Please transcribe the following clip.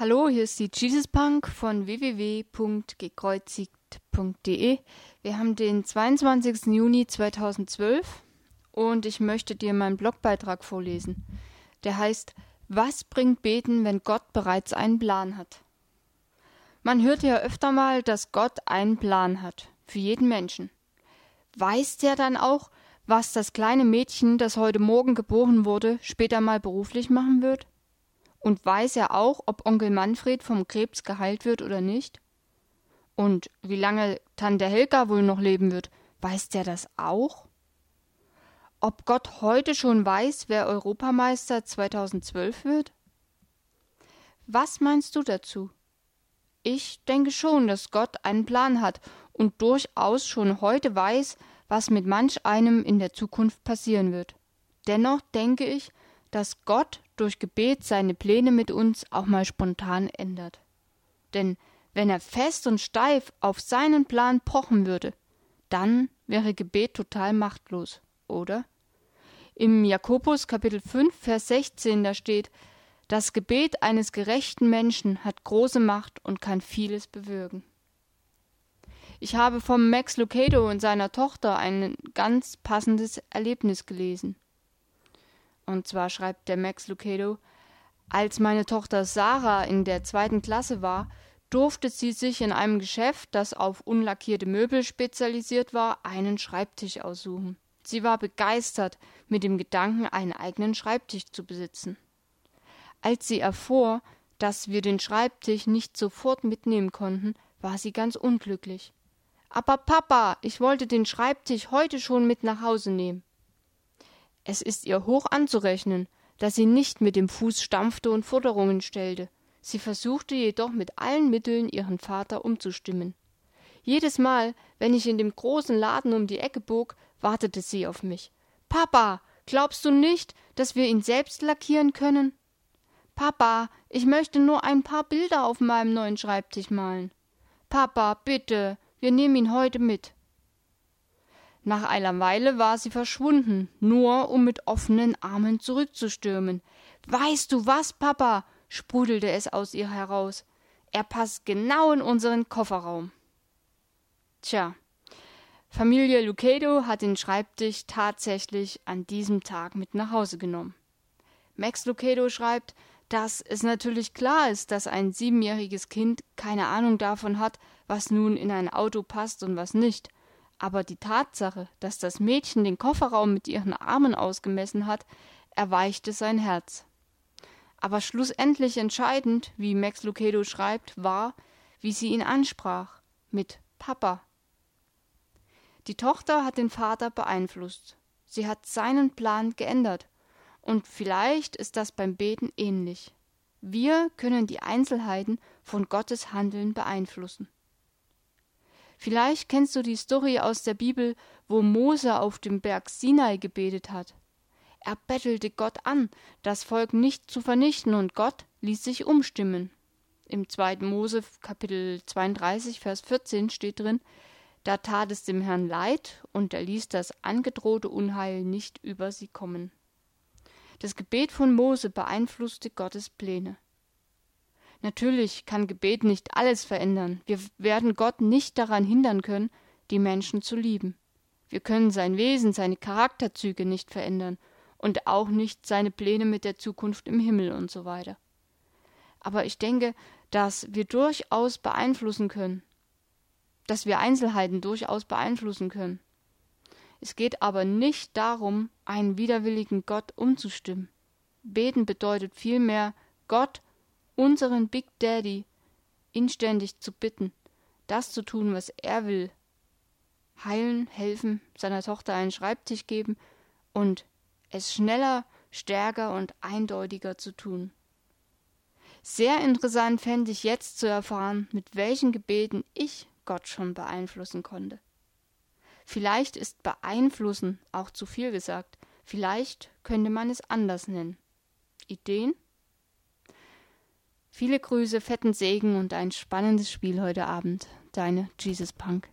Hallo, hier ist die Jesus Punk von www.gekreuzigt.de. Wir haben den 22. Juni 2012 und ich möchte dir meinen Blogbeitrag vorlesen. Der heißt Was bringt Beten, wenn Gott bereits einen Plan hat? Man hört ja öfter mal, dass Gott einen Plan hat für jeden Menschen. Weiß der dann auch, was das kleine Mädchen, das heute Morgen geboren wurde, später mal beruflich machen wird? Und weiß er auch, ob Onkel Manfred vom Krebs geheilt wird oder nicht? Und wie lange Tante Helga wohl noch leben wird, weiß der das auch? Ob Gott heute schon weiß, wer Europameister 2012 wird? Was meinst du dazu? Ich denke schon, dass Gott einen Plan hat und durchaus schon heute weiß, was mit manch einem in der Zukunft passieren wird. Dennoch denke ich, dass Gott durch Gebet seine Pläne mit uns auch mal spontan ändert. Denn wenn er fest und steif auf seinen Plan pochen würde, dann wäre Gebet total machtlos, oder? Im Jakobus Kapitel 5, Vers 16, da steht, das Gebet eines gerechten Menschen hat große Macht und kann vieles bewirken. Ich habe vom Max Lucado und seiner Tochter ein ganz passendes Erlebnis gelesen. Und zwar schreibt der Max Lucado, als meine Tochter Sarah in der zweiten Klasse war, durfte sie sich in einem Geschäft, das auf unlackierte Möbel spezialisiert war, einen Schreibtisch aussuchen. Sie war begeistert mit dem Gedanken, einen eigenen Schreibtisch zu besitzen. Als sie erfuhr, dass wir den Schreibtisch nicht sofort mitnehmen konnten, war sie ganz unglücklich. Aber Papa, ich wollte den Schreibtisch heute schon mit nach Hause nehmen. Es ist ihr hoch anzurechnen, dass sie nicht mit dem Fuß stampfte und Forderungen stellte. Sie versuchte jedoch mit allen Mitteln ihren Vater umzustimmen. Jedes Mal, wenn ich in dem großen Laden um die Ecke bog, wartete sie auf mich. Papa, glaubst du nicht, dass wir ihn selbst lackieren können? Papa, ich möchte nur ein paar Bilder auf meinem neuen Schreibtisch malen. Papa, bitte, wir nehmen ihn heute mit. Nach einer Weile war sie verschwunden, nur um mit offenen Armen zurückzustürmen. Weißt du was, Papa? sprudelte es aus ihr heraus. Er passt genau in unseren Kofferraum. Tja, Familie Lucado hat den Schreibtisch tatsächlich an diesem Tag mit nach Hause genommen. Max Lucado schreibt, dass es natürlich klar ist, dass ein siebenjähriges Kind keine Ahnung davon hat, was nun in ein Auto passt und was nicht – aber die Tatsache, dass das Mädchen den Kofferraum mit ihren Armen ausgemessen hat, erweichte sein Herz. Aber schlussendlich entscheidend, wie Max Lucado schreibt, war, wie sie ihn ansprach, mit Papa. Die Tochter hat den Vater beeinflusst. Sie hat seinen Plan geändert. Und vielleicht ist das beim Beten ähnlich. Wir können die Einzelheiten von Gottes Handeln beeinflussen. Vielleicht kennst du die Story aus der Bibel, wo Mose auf dem Berg Sinai gebetet hat. Er bettelte Gott an, das Volk nicht zu vernichten, und Gott ließ sich umstimmen. Im 2. Mose Kapitel 32, Vers 14 steht drin, da tat es dem Herrn leid, und er ließ das angedrohte Unheil nicht über sie kommen. Das Gebet von Mose beeinflusste Gottes Pläne. Natürlich kann Gebet nicht alles verändern. Wir werden Gott nicht daran hindern können, die Menschen zu lieben. Wir können sein Wesen, seine Charakterzüge nicht verändern und auch nicht seine Pläne mit der Zukunft im Himmel und so weiter. Aber ich denke, dass wir durchaus beeinflussen können, dass wir Einzelheiten durchaus beeinflussen können. Es geht aber nicht darum, einen widerwilligen Gott umzustimmen. Beten bedeutet vielmehr, Gott unseren Big Daddy inständig zu bitten, das zu tun, was er will. Heilen, helfen, seiner Tochter einen Schreibtisch geben und es schneller, stärker und eindeutiger zu tun. Sehr interessant fände ich jetzt zu erfahren, mit welchen Gebeten ich Gott schon beeinflussen konnte. Vielleicht ist beeinflussen auch zu viel gesagt, vielleicht könnte man es anders nennen. Ideen? Viele Grüße, fetten Segen und ein spannendes Spiel heute Abend. Deine Jesus Punk.